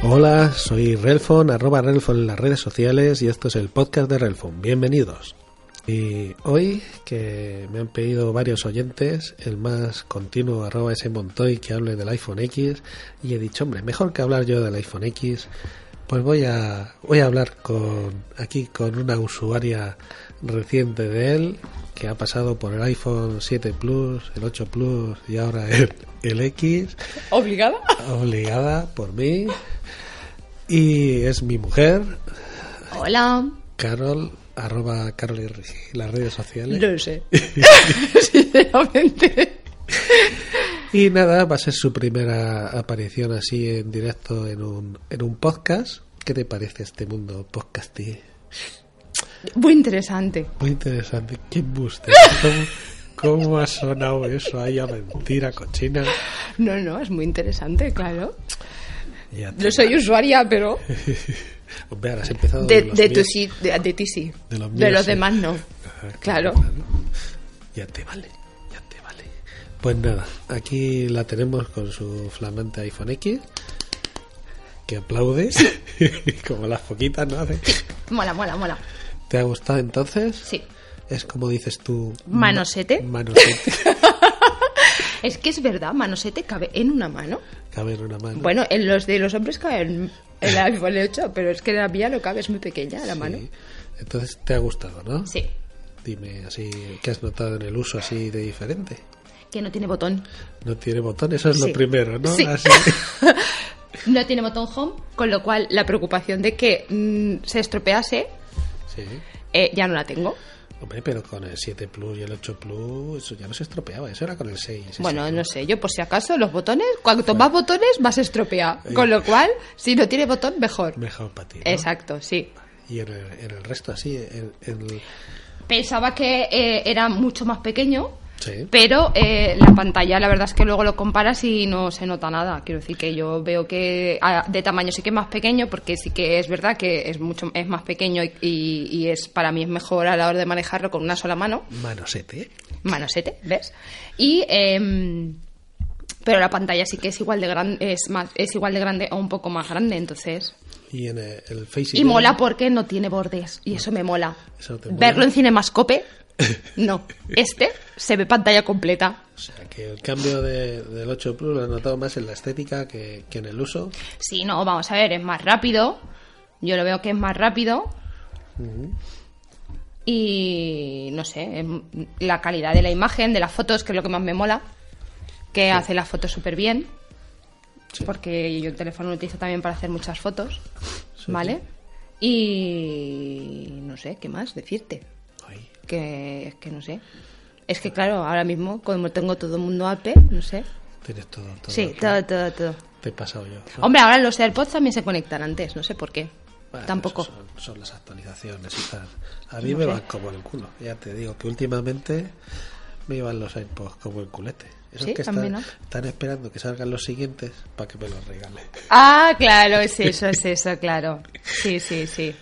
Hola, soy Relfon, arroba Relfon en las redes sociales y esto es el podcast de Relfon. Bienvenidos. Y hoy, que me han pedido varios oyentes, el más continuo, arroba ese Montoy, que hable del iPhone X, y he dicho, hombre, mejor que hablar yo del iPhone X, pues voy a, voy a hablar con, aquí con una usuaria reciente de él, que ha pasado por el iPhone 7 Plus, el 8 Plus y ahora el, el X. ¿Obligada? Obligada por mí. Y es mi mujer, Hola. Carol, arroba Carol y las redes sociales. No lo sé. Sinceramente. Y nada, va a ser su primera aparición así en directo en un, en un podcast. ¿Qué te parece este mundo podcasty? Muy interesante. Muy interesante. ¿Qué buste? ¿Cómo, ¿Cómo ha sonado eso? Ahí a mentira, cochina. No, no, es muy interesante, claro. No soy usuaria, pero Hombre, ahora has empezado de, de, tu míos. sí, de, de ti sí. De los De míos los sí. demás no. Ajá, Claro. Ya te vale, ya te vale. Pues nada, aquí la tenemos con su flamante iPhone X, que aplaude, como las foquitas, ¿no? Hace- Mola, mola, mola. ¿Te ha gustado entonces? Sí. Es como dices tú... Manosete. ma- Manosete. Es que es verdad, manosete cabe en una mano. Cabe en una mano. Bueno, en los de los hombres caben en el iPhone 8, pero es que la mía no cabe, es muy pequeña la Sí. mano. Entonces te ha gustado, ¿no? Sí. Dime así, ¿qué has notado en el uso así de diferente? Que no tiene botón. No tiene botón, eso es Sí. lo primero, ¿no? Sí. Así- No tiene botón home, con lo cual la preocupación de que mm, se estropease sí. eh, ya no la tengo. Hombre, pero con el 7 Plus y el 8 Plus, eso ya no se estropeaba, eso era con el 6. ese, Bueno, ¿no? no sé, yo por si acaso los botones, cuanto más botones, más estropea. Con lo cual, si no tiene botón, mejor. Mejor para ti. ¿no? Exacto, sí. Y en el, en el resto, así, en, en- Pensaba que eh, era mucho más pequeño, Sí. pero eh, la pantalla, la verdad es que luego lo comparas y no se nota nada. Quiero decir que yo veo que ah, de tamaño sí que es más pequeño, porque sí que es verdad que es mucho es más pequeño y, y- y es para mí es mejor a la hora de manejarlo con una sola mano. Manosete. manosete, ¿ves? Y em, pero la pantalla sí que es igual de grande, es más, es igual de grande o un poco más grande, entonces. Y en el, el Face Y mola porque no tiene bordes y eso me mola. Eso. Verlo en Cinemascope, no. Este se ve pantalla completa. O sea, que el cambio de- del 8 Plus lo he notado más en la estética que, que en el uso. Sí, no, vamos a ver, es más rápido. Yo lo veo que es más rápido. Y no sé, la calidad de la imagen, de las fotos, que es lo que más me mola. Que hace las fotos súper bien. Sí. Porque yo el teléfono lo utilizo también para hacer muchas fotos. Sí, ¿Vale? Y no sé, ¿qué más decirte? Que es que no sé. Es que claro, ahora mismo, como tengo todo el mundo Apple, no sé. tienes todo. todo Sí, todo, todo, todo. Te he pasado yo. ¿no? Hombre, ahora los AirPods también se conectan antes, no sé por qué. Bueno, Tampoco. Son, son las actualizaciones y tal. A mí No me sé. van como el culo. Ya te digo que últimamente me iban los iPods como el culete. Esos Sí, que están, ¿no? están esperando que salgan los siguientes para que me los regale. Ah, claro, es eso, es eso, claro. Sí, sí, sí.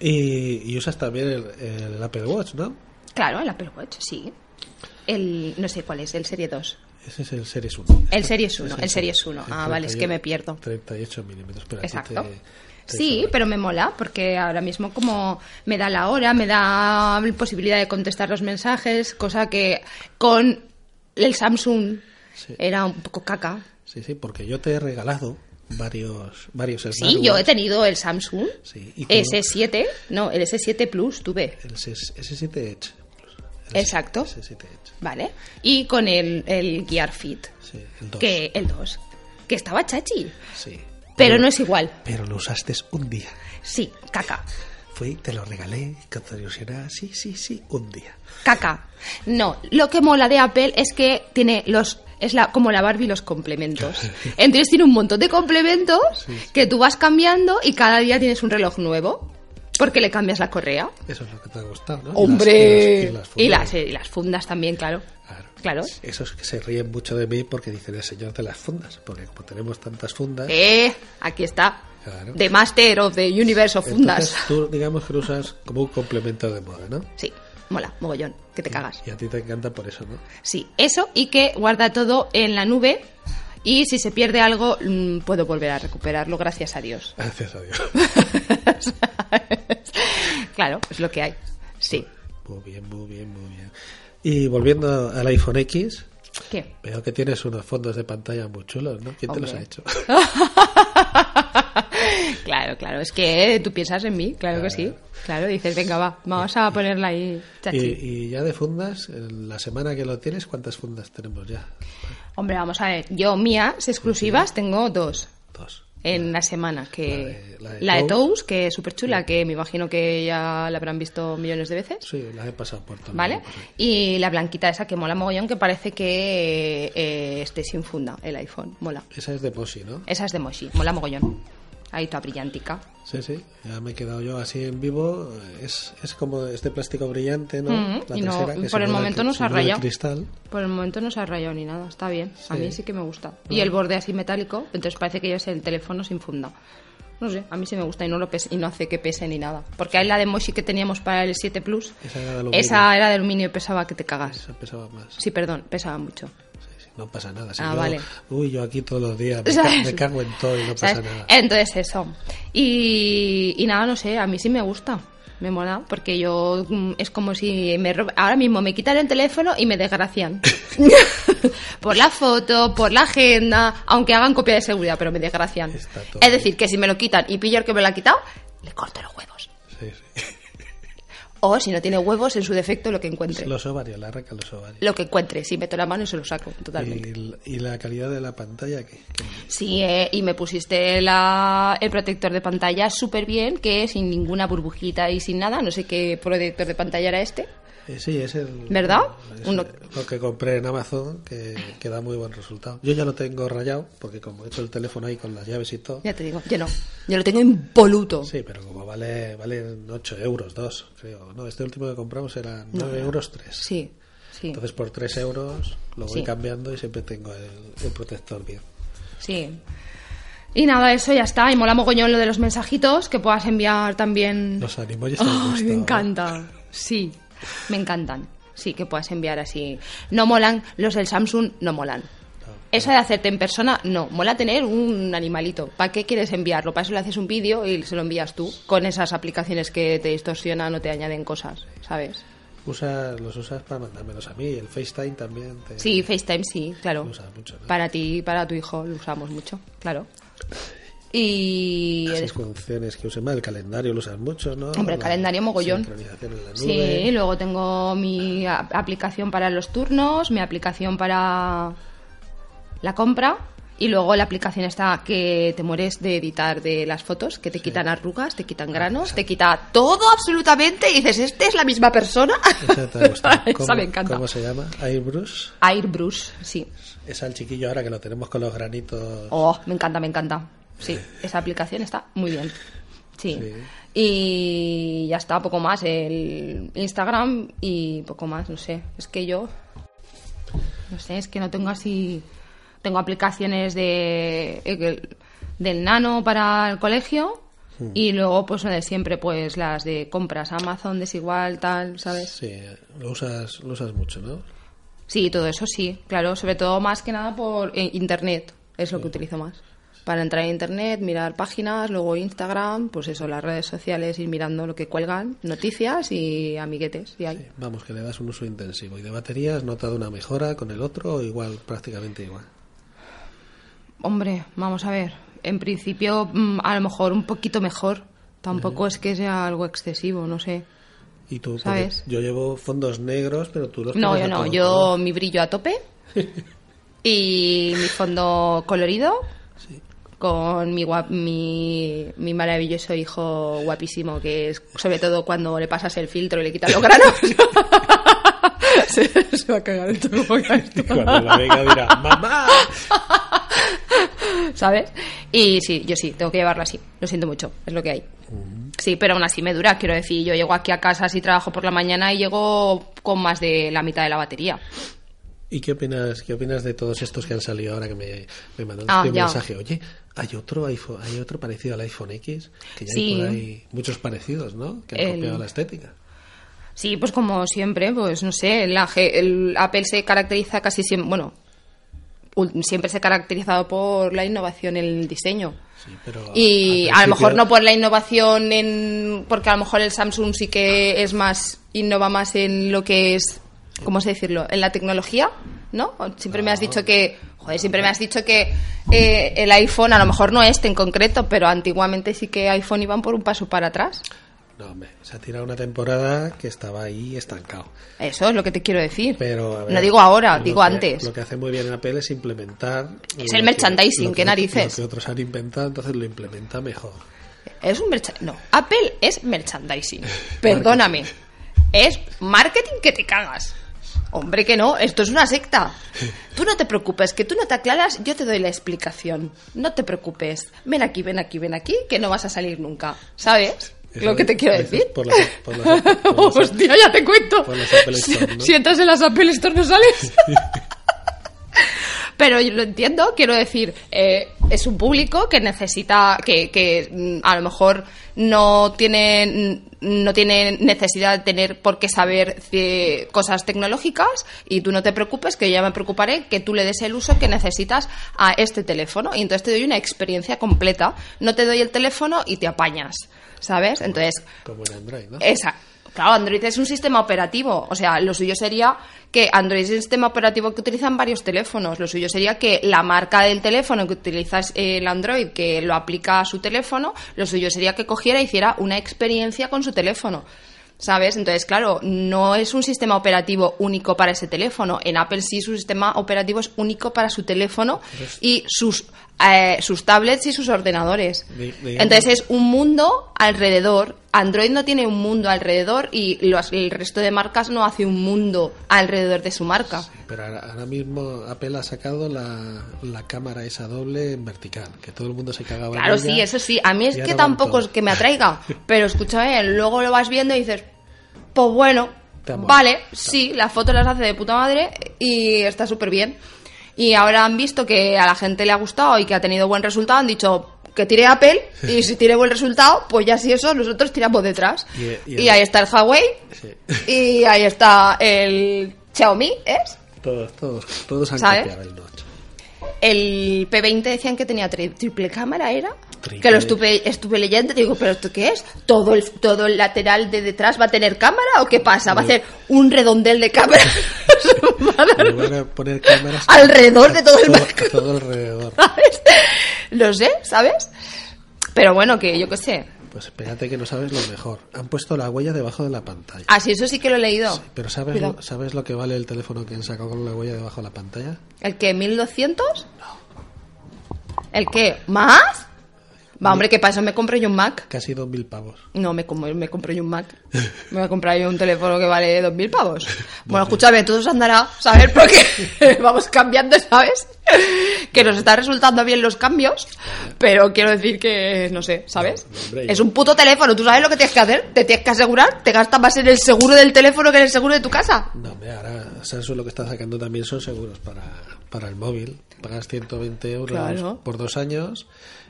Y, y usas también el, el Apple Watch, ¿no? Claro, el Apple Watch, sí. El, no sé cuál es, el Serie 2. Ese es el Series 1. El Series 1, Ese el es Series 1. Ah, vale, es que me pierdo. 38 milímetros, pero Exacto. te- te Sí, pero me mola porque ahora mismo como me da la hora, me da la posibilidad de contestar los mensajes, cosa que con el Samsung Sí. era un poco caca. Sí, sí, porque yo te he regalado varios, varios Sí, smartwatch. yo he tenido el Samsung Sí, y tú- S7, no, el S7 Plus tuve. El S- S7 Edge. Exacto. S7 Edge. ¿Vale? Y con el, el Gear Fit, Sí, el 2. que el 2, que estaba chachi, Sí. pero no es igual. Pero lo usaste un día. Sí, caca. Fui, te lo regalé, que te. Sí, sí, sí, un día. Caca. No, lo que mola de Apple es que tiene los es la, como la Barbie los complementos. Entonces tiene un montón de complementos que tú vas cambiando y cada día tienes un reloj nuevo. Porque le cambias la correa. Eso es lo que te ha gustado, ¿no? Y ¡Hombre! las- Y y las, y las fundas también, claro. Claro. Esos que se ríen mucho de mí porque dicen el señor de las fundas. Porque como tenemos tantas fundas. Eh, aquí está. Claro. The Master of the Universe of Fundas. Entonces tú, digamos que lo usas como un complemento de moda, ¿no? Sí, mola, mogollón, que te cagas. Y a ti te encanta por eso, ¿no? Sí, eso y que guarda todo en la nube y si se pierde algo mm, puedo volver a recuperarlo, gracias a Dios. Gracias a Dios. claro, es lo que hay. Sí. Muy bien, muy bien, muy bien. Y volviendo al iPhone X, ¿Qué? veo que tienes unos fondos de pantalla muy chulos, ¿no? ¿Quién te los Hombre. ha hecho? claro, claro, es que tú piensas en mí, claro que sí. Claro, dices, venga, va, vamos a ponerla ahí, y, chachi. y ya de fundas, en la semana que lo tienes, ¿cuántas fundas tenemos ya? Hombre, vamos a ver, yo mías exclusivas tengo dos. Dos. en la semana que La de- la de la de que es súper chula que me imagino que ya la habrán visto millones de veces Sí, las he pasado por todo. ¿vale? y la blanquita esa que mola mogollón que parece que eh, esté sin funda el iPhone mola Esa es de Posi, ¿no? esa es de Moshi mola mogollón ahí toda brillantica Sí, sí, ya me he quedado yo así en vivo. Es, es como este plástico brillante, ¿no? Mm, La y no, que por el momento no se ha rayado. cristal. por el momento no se ha rayado ni nada está bien a mí sí que me gusta y el borde así metálico entonces parece que ya es el teléfono sin funda no sé, a mí sí me gusta y no lo pese- y no hace que pese ni nada. Porque hay la de Moshi que teníamos para el 7 Plus. Esa era de aluminio. Esa era de aluminio y pesaba que te cagas. Esa pesaba más. Sí, perdón, pesaba mucho. No pasa nada. Si Ah, yo- vale. Uy, yo aquí todos los días me, ca- ¿Sabes? me cago en todo y no pasa ¿Sabes? nada. Entonces eso. Y, y nada, no sé, a mí sí me gusta. Me mola, porque yo mm, es como si me ahora mismo me quitan el teléfono y me desgracian. por la foto, por la agenda, aunque hagan copia de seguridad, pero me desgracian. Es decir, que si me lo quitan y pillo el que me lo ha quitado, le corto los huevos. O si no tiene huevos, en su defecto, lo que encuentre. Los ovarios, la arranca los ovarios. Lo que encuentre. Si meto la mano y se lo saco, totalmente. Y, y la calidad de la pantalla, ¿qué? ¿Qué? Sí, eh, y me pusiste la- el protector de pantalla súper bien, que sin ninguna burbujita y sin nada. No sé qué protector de pantalla era este. Eh, sí, es el. ¿Verdad? es Uno- Lo que compré en Amazon, que, que da muy buen resultado. Yo ya lo tengo rayado, porque como he hecho el teléfono ahí con las llaves y todo. Ya te digo, yo no. Yo lo tengo impoluto. Sí, pero como vale valen 8 euros, 2, creo. No, este último que compramos era 9 euros 3. Sí, sí, Entonces por 3 euros lo voy Sí. cambiando y siempre tengo el, el protector bien. sí. Y nada, eso ya está. Y mola mogollón lo de los mensajitos que puedas enviar también. Los te han Ay, me ¿eh? encanta. Sí, me encantan. Sí, que puedas enviar así. No molan, los del Samsung no molan. Eso de hacerte en persona, no. Mola tener un animalito. ¿Para qué quieres enviarlo? Para eso le haces un vídeo y se lo envías tú. Con esas aplicaciones que te distorsionan o te añaden cosas, ¿sabes? Usas, los usas para mandármelos a mí. El FaceTime también. Te, Sí, FaceTime sí, claro. Lo usas mucho, ¿no? Para ti y para tu hijo lo usamos mucho, claro. Y... Así funciones que usen más. El calendario lo usas mucho, ¿no? Hombre, el La calendario mogollón. sincronización en la Sí, luego tengo mi aplicación para los turnos, mi aplicación para la compra y luego la aplicación está que te mueres de editar de las fotos, que te quitan arrugas, te quitan granos, te quita todo absolutamente y dices, ¿este es la misma persona? Esa te ha gustado. Esa ¿Cómo, me encanta. ¿Cómo se llama? Airbrush. Airbrush, sí. Es al chiquillo ahora que lo tenemos con los granitos. Oh, me encanta, me encanta. Sí, esa aplicación está muy bien. Sí. Sí. Y ya está, poco más. El Instagram y poco más, no sé. Es que yo. No sé, es que no tengo así. Tengo aplicaciones de. eh, del nano para el colegio. Y luego, pues de siempre, pues las de compras, Amazon, desigual, tal, ¿sabes? Sí, lo usas, lo usas mucho, ¿no? Sí, todo eso sí, claro, sobre todo más que nada por eh, internet, es lo que utilizo más. Para entrar en internet, mirar páginas, luego Instagram, pues eso, las redes sociales, ir mirando lo que cuelgan, noticias y amiguetes. Y hay. Vamos, que le das un uso intensivo. ¿Y de batería has notado una mejora con el otro o igual, prácticamente igual? Hombre, vamos a ver. en principio, mm, a lo mejor un poquito mejor. Tampoco es que sea algo excesivo, no sé. Y tú, ¿Sabes? yo llevo fondos negros, pero tú los No, yo no. todo Yo mi brillo a tope y mi fondo colorido con mi, guap- mi, mi maravilloso hijo guapísimo, que es sobre todo cuando le pasas el filtro y le quitas los granos. se, se va a cagar el todo. Cuando la venga dirá, ¡mamá! ¿sabes? Y sí, yo sí, tengo que llevarlo así. Lo siento mucho, es lo que hay. Sí, pero aún así me dura, quiero decir. Yo llego aquí a casa si trabajo por la mañana y llego con más de la mitad de la batería. ¿Y qué opinas, qué opinas de todos estos que han salido ahora que me, me mandaron Ah, un ya. mensaje? Oye, hay otro iPhone, hay otro parecido al iPhone X, que ya Sí. hay por ahí muchos parecidos, ¿no? Que han El- copiado la estética. Sí, pues como siempre, pues no sé, G- el Apple se caracteriza casi siempre, bueno, siempre se ha caracterizado por la innovación en el diseño. Sí, pero Y al a lo mejor no por la innovación en. Porque a lo mejor el Samsung sí que es más. innova más en lo que es. ¿Cómo se decirlo? En la tecnología, ¿no? Siempre me has dicho que. Joder, siempre me has dicho que eh, el iPhone, a lo mejor no este en concreto, pero antiguamente sí que iPhone iban por un paso para atrás. No, hombre, se ha tirado una temporada que estaba ahí estancado. Eso es lo que te quiero decir. Pero, ver, no digo ahora, digo que- antes. Lo que hace muy bien en Apple es implementar. Es el que- merchandising, ¿qué narices? Lo que otros han inventado, entonces lo implementa mejor. Es un No, Apple es merchandising. Perdóname. Es marketing que te cagas. Hombre, que no, esto es una secta. Tú no te preocupes, que tú no te aclaras, yo te doy la explicación. No te preocupes. Ven aquí, ven aquí, ven aquí, que no vas a salir nunca. ¿Sabes? Eso Lo que te quiero decir. por las- por las- por las- Hostia, ya te cuento. por las Apple Store, ¿no? Si entras en las Apple Store no sales. Pero yo lo entiendo, quiero decir, eh, es un público que necesita, que, que mm, a lo mejor no tiene, mm, no tiene necesidad de tener por qué saber cosas tecnológicas y tú no te preocupes, que yo ya me preocuparé que tú le des el uso que necesitas a este teléfono y entonces te doy una experiencia completa. No te doy el teléfono y te apañas, ¿sabes? Entonces, Como en Android, ¿no? esa. Claro, Android es un sistema operativo. O sea, lo suyo sería que Android es un sistema operativo que utilizan varios teléfonos. Lo suyo sería que la marca del teléfono que utilizas el Android, que lo aplica a su teléfono, lo suyo sería que cogiera e hiciera una experiencia con su teléfono. ¿Sabes? Entonces, claro, no es un sistema operativo único para ese teléfono. En Apple sí su sistema operativo es único para su teléfono y sus, eh, sus tablets y sus ordenadores. Entonces es un mundo alrededor. Android no tiene un mundo alrededor y los- el resto de marcas no hace un mundo alrededor de su marca. Pero ahora, ahora mismo Apple ha sacado la, la cámara esa doble en vertical, que todo el mundo se cagaba en Claro, ella. sí, eso sí. A mí es que tampoco es que me atraiga. Pero escúchame, luego lo vas viendo y dices, pues bueno, vale, sí, las fotos las hace de puta madre y está súper bien. Y ahora han visto que a la gente le ha gustado y que ha tenido buen resultado, han dicho que tire Apple y si tiene buen resultado, pues ya si eso, nosotros tiramos detrás. Y- y Y, el- ahí está el Huawei Sí. y ahí está el Xiaomi, ¿es? Todos, todos, todos han ¿Sabes? copiado el notch. El P20 decían que tenía tri- triple cámara, ¿era? Que lo estuve, estuve leyendo digo, ¿pero esto qué es? ¿Todo el, ¿Todo el lateral de detrás va a tener cámara o qué pasa? ¿Va a ser un redondel de cámara? Van a poner cámaras alrededor de todo el marco, todo alrededor. ¿sabes? Lo sé, ¿sabes? Pero bueno, que yo qué sé. Pues espérate que no sabes lo mejor. Han puesto la huella debajo de la pantalla. Ah, sí, eso sí que lo he leído. Pero ¿sabes Cuidado. lo, ¿sabes lo que vale el teléfono que han sacado con la huella debajo de la pantalla? ¿El qué? ¿1200? ¿El qué? ¿Más? Va, hombre, que para eso me compro yo un Mac. Casi 2.000 pavos. No, me, com- me compré yo un Mac. Me voy a comprar yo un teléfono que vale 2.000 pavos. Bueno, escúchame, se andará, ¿sabes? Porque vamos cambiando, ¿sabes? Que nos está resultando bien los cambios, pero quiero decir que, no sé, ¿sabes? Es un puto teléfono, ¿tú sabes lo que tienes que hacer? Te tienes que asegurar, te gastas más en el seguro del teléfono que en el seguro de tu casa. No, hombre, ahora Samsung lo que está sacando también son seguros para, para el móvil. Pagas 120 euros Claro. por dos años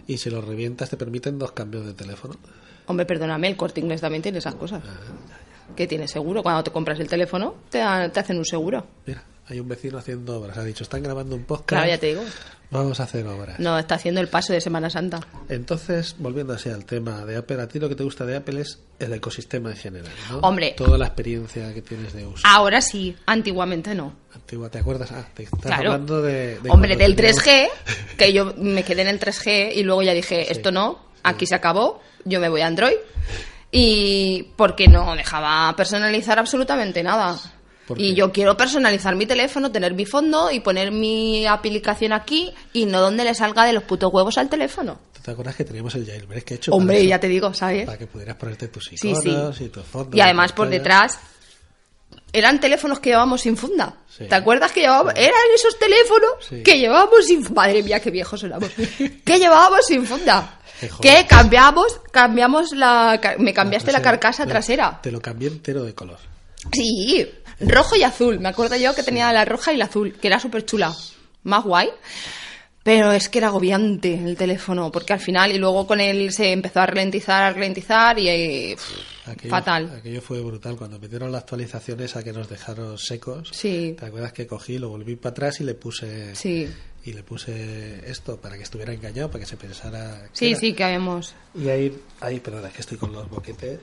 y si los revientas te permiten dos cambios de teléfono. Hombre, perdóname, el corte inglés también tiene esas cosas. Ah, Que tiene seguro. Cuando te compras el teléfono, te, te hacen un seguro. Mira, hay un vecino haciendo obras. Ha dicho, están grabando un podcast. Claro, ya te digo. Vamos a hacer obras. No, está haciendo el paso de Semana Santa. Entonces, volviendo así al tema de Apple, a ti lo que te gusta de Apple es el ecosistema en general, ¿no? Hombre. Toda la experiencia que tienes de uso. Ahora sí, antiguamente no. Antigua, ¿te acuerdas? Ah, te estás Claro. hablando de... de Hombre, del teníamos- 3G, que yo me quedé en el 3G y luego ya dije, esto no, aquí se acabó, yo me voy a Android. Y porque no dejaba personalizar absolutamente nada. ¿Por Y yo quiero personalizar mi teléfono, tener mi fondo y poner mi aplicación aquí y no donde le salga de los putos huevos al teléfono. ¿Tú ¿Te acuerdas que teníamos el jailbreak que he hecho? Hombre, eso? ya te digo, ¿sabes? Para que pudieras ponerte tus Sí, sí. iconos y tus fondos. Y además por detrás eran teléfonos que llevábamos sin funda. Sí. ¿Te acuerdas que llevábamos? Eran esos teléfonos Sí. que llevábamos sin funda. Madre mía, qué viejos éramos. que llevábamos sin funda. Que cambiamos, cambiamos la, me cambiaste la, trasera. carcasa trasera. Te lo cambié entero de color. Sí, rojo y azul. Me acuerdo yo que tenía la roja y la azul, que era súper chula. Más guay. Pero es que era agobiante el teléfono, porque al final y luego con él se empezó a ralentizar, a ralentizar y eh, Aquello, fatal. Aquello fue brutal. Cuando metieron la actualización esa que nos dejaron secos, Sí. ¿te acuerdas que cogí, lo volví para atrás y le puse Sí. y le puse esto para que estuviera engañado, para que se pensara. que Sí, era? sí, que habíamos. Y ahí, ahí, perdona, es que estoy con los boquetes.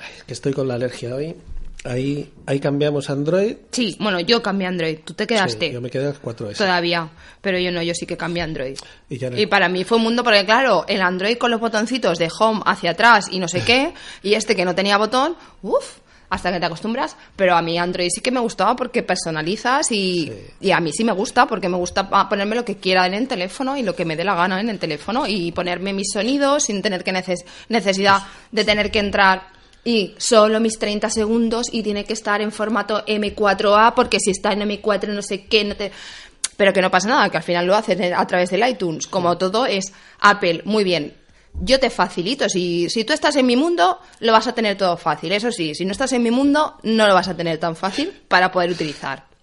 Ay, es que estoy con la alergia hoy. Ahí, ahí cambiamos Android. Sí, bueno, yo cambié Android. Tú te quedaste Sí, yo me quedé al 4S. todavía, pero yo no, yo sí que cambié Android. Y ya no- Y para mí fue un mundo porque, claro, el Android con los botoncitos de home hacia atrás y no sé qué, y este que no tenía botón, uff, hasta que te acostumbras. Pero a mí Android sí que me gustaba porque personalizas y, Sí. y a mí sí me gusta porque me gusta ponerme lo que quiera en el teléfono y lo que me dé la gana en el teléfono y ponerme mis sonidos sin tener que neces- necesidad de tener que entrar y solo mis 30 segundos y tiene que estar en formato M4A porque si está en M4 no sé qué, no te... Pero que no pasa nada, que al final lo hacen a través del iTunes. Como todo es Apple, muy bien. Yo te facilito. Si, si tú estás en mi mundo, lo vas a tener todo fácil. Eso sí, si no estás en mi mundo, no lo vas a tener tan fácil para poder utilizar.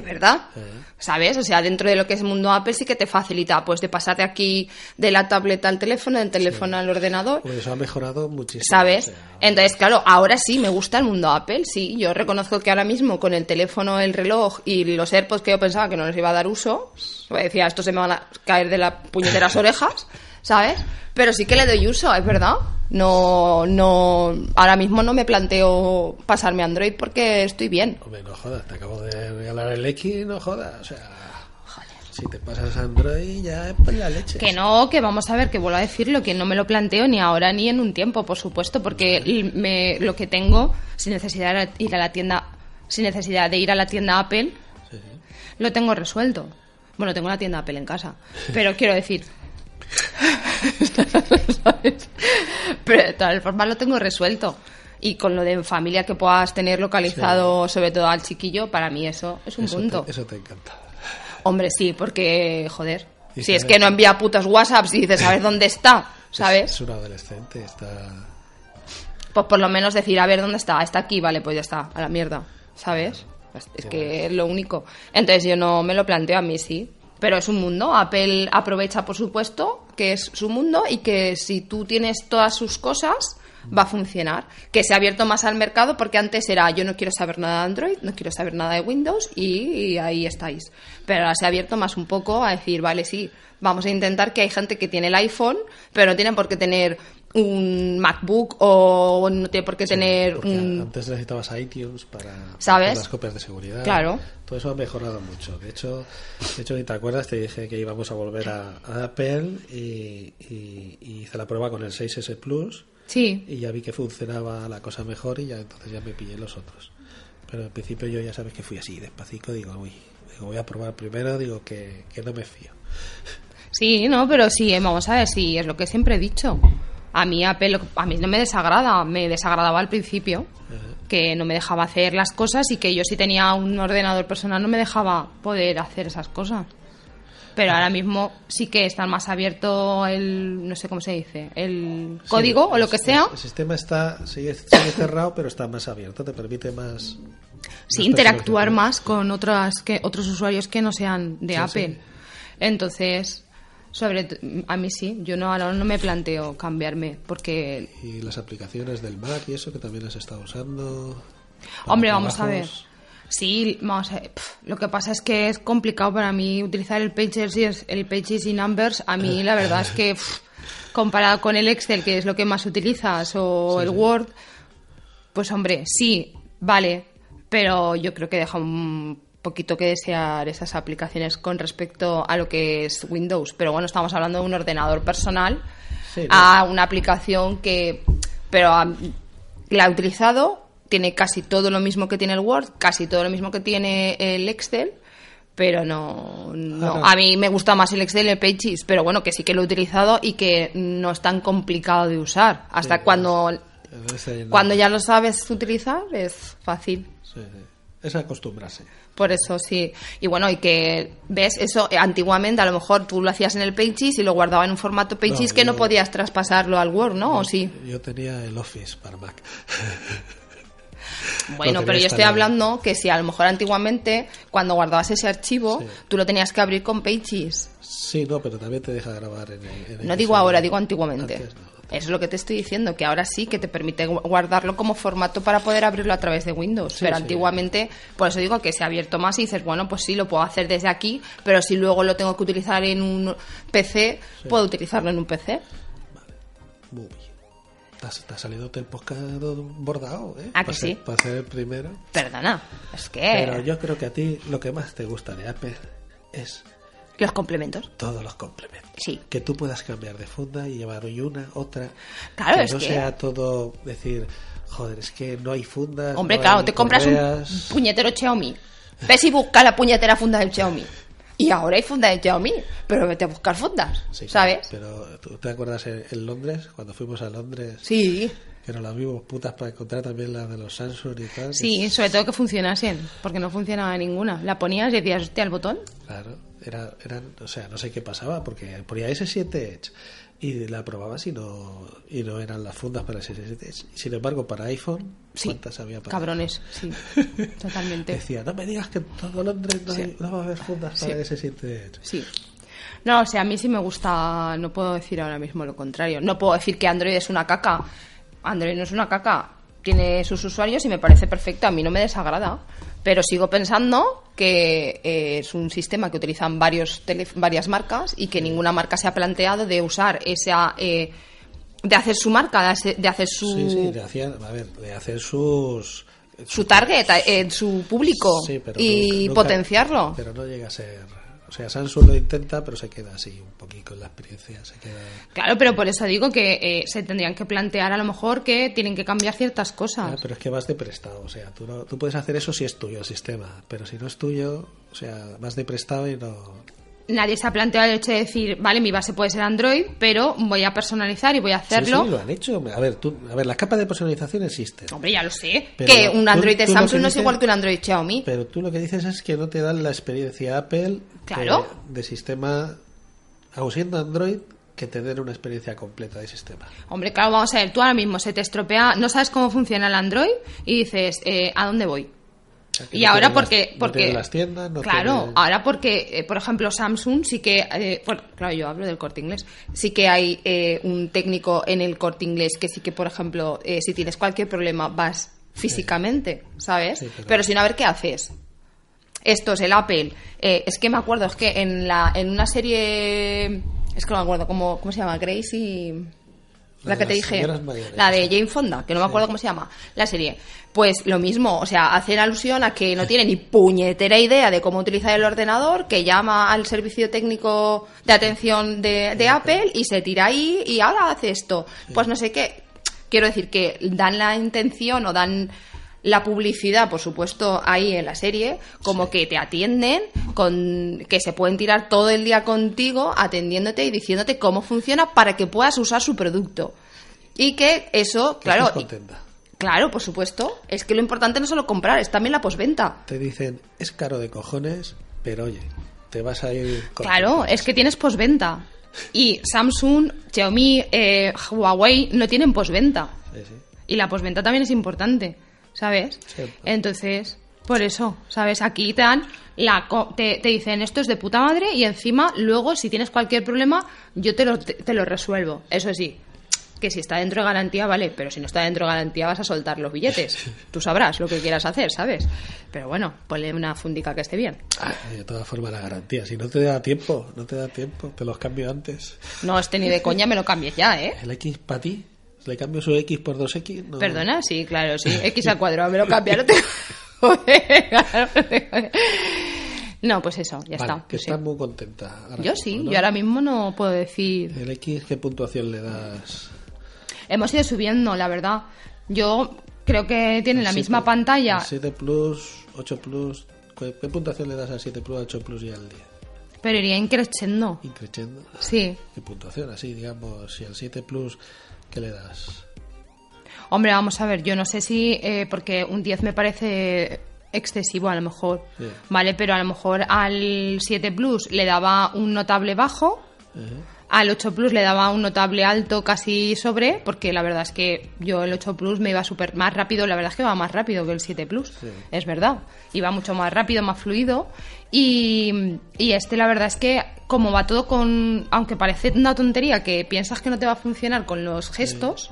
Verdad. Sí. ¿Sabes? O sea, dentro de lo que es el mundo Apple sí que te facilita, pues de pasar de aquí de la tableta al teléfono, del teléfono al ordenador. Pues eso ha mejorado muchísimo. ¿Sabes? O sea, Entonces, claro, ahora sí me gusta el mundo Apple, sí. Yo reconozco que ahora mismo con el teléfono, el reloj y los AirPods que yo pensaba que no les iba a dar uso, pues decía, estos se me van a caer de las puñeteras orejas, ¿sabes? Pero sí que le doy uso, es verdad. No, no, ahora mismo no me planteo pasarme a Android porque estoy bien. Hombre, no jodas, te acabo de regalar el X, no jodas. O sea, si te pasas a Android ya es por la leche. Que no, que vamos a ver, que vuelvo a decirlo, que no me lo planteo ni ahora ni en un tiempo, por supuesto, porque me- lo que tengo, sin necesidad de ir a la tienda, sin necesidad de ir a la tienda Apple, sí. lo tengo resuelto. Bueno, tengo la tienda Apple en casa, pero quiero decir... ¿sabes? Pero de todas formas lo tengo resuelto. Y con lo de familia que puedas tener localizado, sobre todo al chiquillo, para mí eso es un Eso punto. te, eso te encanta. Hombre, sí, porque, joder, si es que no envía putos WhatsApps y dices, ¿sabes dónde está? Es, ¿Sabes? es un adolescente, está. Pues por lo menos decir, a ver, ¿dónde está? Está aquí, vale, pues ya está, a la mierda, ¿sabes? Es que es lo único. Entonces yo no me lo planteo a mí, sí. Pero es un mundo. Apple aprovecha, por supuesto, que es su mundo y que si tú tienes todas sus cosas, va a funcionar. Que se ha abierto más al mercado porque antes era yo no quiero saber nada de Android, no quiero saber nada de Windows y, ahí estáis. Pero ahora se ha abierto más un poco a decir, vale, sí, vamos a intentar que hay gente que tiene el iPhone, pero no tienen por qué tener un MacBook o no tiene por qué tener un... antes necesitabas iTunes para, ¿Sabes? para las copias de seguridad. Claro. Todo eso ha mejorado mucho. De hecho, de hecho, si te acuerdas, te dije que íbamos a volver a, a Apple y, y- y hice la prueba con el 6S Plus Sí, y ya vi que funcionaba la cosa mejor y ya entonces ya me pillé los otros. Pero al principio yo ya sabes que fui así, despacito, digo, uy, digo, voy a probar primero, digo que, que no me fío. sí, no, pero sí, eh, vamos a ver, sí, es lo que siempre he dicho. A mí Apple, a mí no me desagrada, me desagradaba al principio, que no me dejaba hacer las cosas y que yo si tenía un ordenador personal no me dejaba poder hacer esas cosas. Pero ahora mismo sí que está más abierto el, no sé cómo se dice, el código o lo que sea. El, sistema está sigue, sigue cerrado, pero está más abierto, te permite más. Sí, más interactuar más con otras que otros usuarios que no sean de Sí, Apple. sí. Entonces, sobre a mí sí, yo no ahora no me planteo cambiarme porque Y las aplicaciones del Mac y eso que también has estado usando. hombre, vamos a ver. Sí, vamos a ver, lo que pasa es que es complicado para mí utilizar el Pages y el Pages y Numbers. A mí la verdad es que pf, comparado con el Excel, que es lo que más utilizas, o el Word, pues hombre, sí, vale, pero yo creo que deja un poquito que desear esas aplicaciones con respecto a lo que es Windows. Pero bueno, estamos hablando de un ordenador personal Sí, a una aplicación que, pero a- la he utilizado, tiene casi todo lo mismo que tiene el Word, casi todo lo mismo que tiene el Excel. Pero no, a mí me gusta más el Excel y el Pages, pero bueno, que sí que lo he utilizado y que no es tan complicado de usar. Hasta Sí, cuando, cuando ya lo sabes utilizar es fácil. Sí, sí. Es acostumbrarse. Por eso sí. Y bueno, y que, ¿ves? Eso eh, antiguamente a lo mejor tú lo hacías en el Pages y lo guardaba en un formato Pages No, que no podías traspasarlo al Word, ¿no? ¿O sí? Yo tenía el Office para Mac. Bueno, pero yo estoy hablando que si a lo mejor antiguamente, cuando guardabas ese archivo, Sí. tú lo tenías que abrir con Pages. Sí, no, pero también te deja grabar en el. en el No digo ahora, digo antiguamente. Antes no. Eso es lo que te estoy diciendo, que ahora sí que te permite gu- guardarlo como formato para poder abrirlo a través de Windows. Sí, pero sí. antiguamente, por eso digo que se ha abierto más y dices, bueno, pues sí, lo puedo hacer desde aquí, pero si luego lo tengo que utilizar en un PC, puedo utilizarlo en un PC. Muy bien. Te ha salido podcast bordado, ¿eh? ¿Ah, que para ser, sí? Para ser el primero. Perdona, es que Pero yo creo que a ti lo que más te gusta de Apple es los complementos. todos los complementos. Sí. Que tú puedas cambiar de funda y llevar hoy una, otra. Claro, que es no que- sea todo decir, joder, es que no hay fundas. Hombre, no claro, te compras un correas". puñetero Xiaomi. Ves y busca la puñetera funda del Xiaomi. Y ahora hay funda de Xiaomi, pero vete a buscar fundas, Sí, ¿sabes? Pero ¿tú te acuerdas en, en Londres, cuando fuimos a Londres, Sí, que nos las vimos putas para encontrar también las de los Samsung y tal? sí, sobre todo que funcionasen, porque no funcionaba ninguna. La ponías y decías, hostia, el botón. Claro, era, eran, o sea, no sé qué pasaba, porque ponía S7 Edge y la probabas y no, y no eran las fundas para S7 Edge. Sin embargo, para iPhone, Sí, ¿cuántas había para cabrones, sí, totalmente. Decía, no me digas que en todo Londres no, Sí. hay- no va a haber fundas para S7 Edge. Sí. No, o sea, a mí sí me gusta, no puedo decir ahora mismo lo contrario. No puedo decir que Android es una caca. Android no es una caca. Tiene sus usuarios y me parece perfecto. A mí no me desagrada. Pero sigo pensando que eh, es un sistema que utilizan varios tele- varias marcas y que ninguna marca se ha planteado de usar esa... eh, de hacer su marca, de hacer, de hacer su, Sí, sí, de, hacían, a ver, de hacer sus... su target, eh, su público Sí, pero y nunca- potenciarlo. Pero no llega a ser... O sea, Samsung lo intenta, pero se queda así un poquito en la experiencia. Se queda... Claro, pero por eso digo que eh, se tendrían que plantear a lo mejor que tienen que cambiar ciertas Ah, cosas. pero es que vas de prestado, o sea, tú, no- tú puedes hacer eso si es tuyo el sistema, pero si no es tuyo, o sea, vas de prestado y no... Nadie se ha planteado el hecho de decir, vale, mi base puede ser Android, pero voy a personalizar y voy a hacerlo. Sí, sí, lo han hecho. A ver, tú, a ver, las capas de personalización existen, Hombre, ya lo sé. Pero que un Android de tú Samsung no es igual que un Android Xiaomi. pero tú lo que dices es que no te dan la experiencia Apple Claro. de sistema, aun siendo Android, que te den una experiencia completa de sistema. Hombre, claro, vamos a ver, tú ahora mismo se te estropea, no sabes cómo funciona el Android y dices, eh, ¿a dónde voy? O sea, que Y no ahora porque, las, porque tienen las tiendas, no claro, ahora porque, eh, por ejemplo, Samsung sí que, eh, bueno, claro, yo hablo del corte inglés, sí que hay eh, un técnico en el corte inglés que sí que, por ejemplo, si tienes cualquier problema vas físicamente, ¿sabes? Sí, pero- sin ver qué haces. Esto es el Apple. Es que me acuerdo, es que en la en una serie, es que no me acuerdo cómo, cómo se llama, Grace y La que te dije, la de Jane Fonda, que no me acuerdo cómo se llama, la serie. Pues lo mismo, o sea, hacen alusión a que no tiene ni puñetera idea de cómo utilizar el ordenador, que llama al servicio técnico de atención de, de Apple y se tira ahí y ahora hace esto. Pues no sé qué. Quiero decir que dan la intención o dan la publicidad, por supuesto, ahí en la serie, como que te atienden, con que se pueden tirar todo el día contigo, atendiéndote y diciéndote cómo funciona para que puedas usar su producto. Y que eso, claro, contenta. claro, por supuesto, es que lo importante no es solo comprar, es también la posventa. Te dicen, es caro de cojones, pero oye, te vas a ir... Claro, es que tienes posventa. Y Samsung, Xiaomi, eh, Huawei no tienen posventa. Sí, sí. Y la posventa también es importante, ¿sabes? Sí. Entonces, por eso, ¿sabes? Aquí te dan la co- te, te dicen esto es de puta madre y encima luego si tienes cualquier problema yo te lo, te, te lo resuelvo. Eso sí, que si está dentro de garantía, vale, pero si no está dentro de garantía vas a soltar los billetes. Tú sabrás lo que quieras hacer, ¿sabes? Pero bueno, ponle una fundica que esté bien. Ah, de todas formas, la garantía. Si no te da tiempo, no te da tiempo, te los cambio antes. No, este ni de coña me lo cambies ya, ¿eh? El X para ti, le cambio su X por 2X. No... ¿Perdona? Sí, claro, sí. X al cuadrado, me lo cambia, no pues eso, ya Vale, está. que sí. estás muy contenta. ahora Yo mismo, sí, ¿no? yo ahora mismo no puedo decir. El X, ¿qué puntuación le das? Hemos ido subiendo, la verdad. Yo creo que tiene la El misma 7, pantalla. el 7 Plus, 8 Plus. ¿Qué, qué puntuación le das al 7 Plus, 8 Plus y al 10? Pero iría increciendo. Increciendo. Sí. ¿Qué puntuación? Así, digamos, si al 7 Plus, ¿qué le das? Hombre, vamos a ver, yo no sé si. eh, porque un 10 me parece excesivo a lo mejor. Sí. Vale, pero a lo mejor al 7 Plus le daba un notable bajo. Al 8 Plus le daba un notable alto casi sobre, porque la verdad es que yo el 8 Plus me iba súper más rápido, la verdad es que va más rápido que el 7 Plus, Sí. es verdad, iba mucho más rápido, más fluido, y, y este la verdad es que como va todo con, aunque parece una tontería que piensas que no te va a funcionar con los gestos,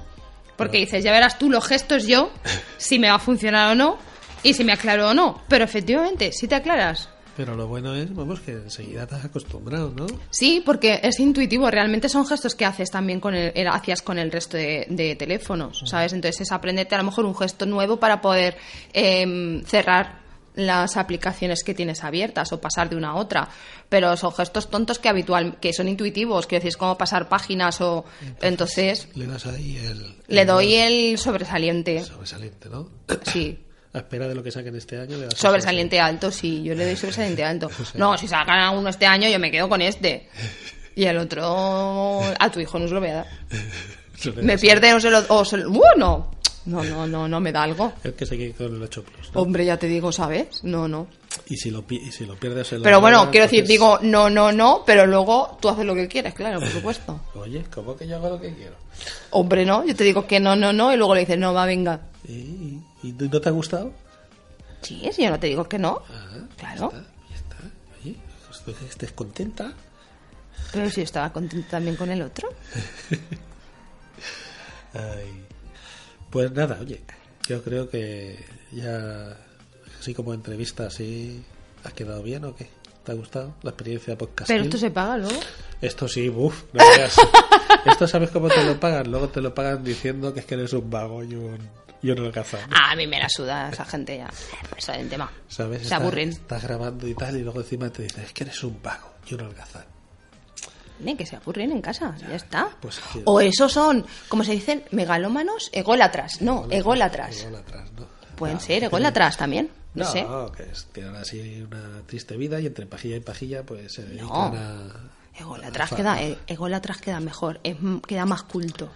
porque dices, ya verás tú los gestos yo, si me va a funcionar o no, y si me aclaro o no, pero efectivamente, si te aclaras, Pero lo bueno es, vamos, que enseguida te has acostumbrado, ¿no? Sí, porque es intuitivo. Realmente son gestos que haces también con el, hacías con el resto de, de teléfonos, ¿sabes? Entonces es aprenderte a lo mejor un gesto nuevo para poder em, cerrar las aplicaciones que tienes abiertas o pasar de una a otra. Pero son gestos tontos que habitual, que son intuitivos, que decís cómo pasar páginas o entonces Le das ahí el... le el doy el sobresaliente. Sobresaliente, ¿no? Sí. A espera de lo que saquen este año le das Sobresaliente alto, sí, yo le doy sobresaliente alto. No, si sacan a uno este año, yo me quedo con este. Y el otro, a tu hijo no se lo voy a dar. Me pierde o se lo. O se lo- ¡Uh, no! No, no, no, no me da algo. El que se quede con el 8 Plus, ¿no? Hombre, ya te digo, ¿sabes? No, no. Y si lo, y si lo pierdes... Pero bueno, quiero decir, digo, no, no, no, pero luego tú haces lo que quieres, claro, por supuesto. Oye, ¿cómo que yo hago lo que quiero? Hombre, no, yo te digo que no, no, no, y luego le dices, no, va, venga. ¿Y, y no te ha gustado? Sí, si yo no te digo que no. Ah, Claro. Ya está, ya está. Oye, estoy- estés contenta. Pero si yo estaba contenta también con el otro. Ay. Pues nada, oye, yo creo que ya, así como entrevista, así, ¿ha quedado bien o qué? ¿Te ha gustado la experiencia podcast? Pero esto se paga luego. Esto sí, uff, no veas. Esto sabes cómo te lo pagan. Luego te lo pagan diciendo que es que eres un vago y un, y un holgazán. Ah, a mí me la suda esa gente ya. Pues en tema. ¿Sabes? Se Estás- aburren. Estás grabando y tal, y luego encima te dicen, es que eres un vago y un. Ni que se aburren en casa, ya está. pues o esos son, como se dicen, megalómanos, ególatras. No, ególatras. Ególatras, ¿no? Pueden No, ser ególatras también. No, No, sé. que es- tienen así una triste vida y entre pajilla y pajilla pues se dedican No. a... Ególatras a- queda, eh, ególatras queda mejor, es, queda más culto.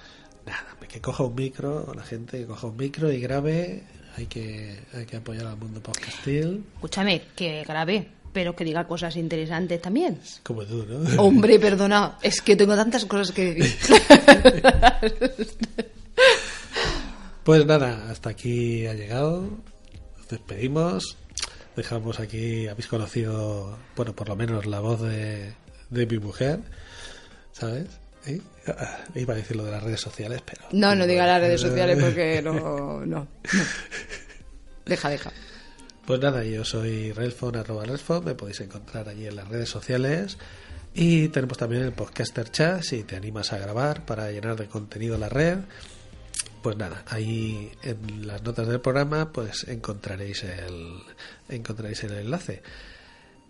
Que coja un micro, la gente que coja un micro y grabe, hay que, hay que apoyar al mundo podcastil, Escúchame, que grabé, pero que diga cosas interesantes también. como tú, ¿no? Hombre, perdona, es que tengo tantas cosas que decir. Pues nada, hasta aquí ha llegado, nos despedimos, dejamos aquí, habéis conocido, bueno, por lo menos la voz de, de mi mujer, ¿sabes? ¿Eh? Ah, Iba a decir lo de las redes sociales, pero... No, no diga las redes sociales porque no, no, no. Deja, deja. Pues nada, yo soy Relfon, arroba Relfon, me podéis encontrar allí en las redes sociales. Y tenemos también el podcaster chat, si te animas a grabar para llenar de contenido la red. Pues nada, ahí en las notas del programa pues encontraréis el, encontraréis el enlace.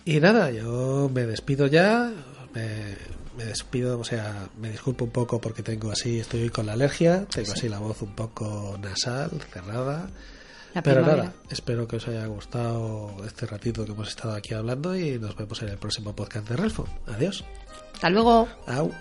Y nada, yo me despido ya, me, me despido, o sea, me disculpo un poco porque tengo así, estoy con la alergia, tengo así la voz un poco nasal, cerrada. La Pero primavera. nada, espero que os haya gustado este ratito que hemos estado aquí hablando y nos vemos en el próximo podcast de Relfon. Adiós. Hasta luego. Au.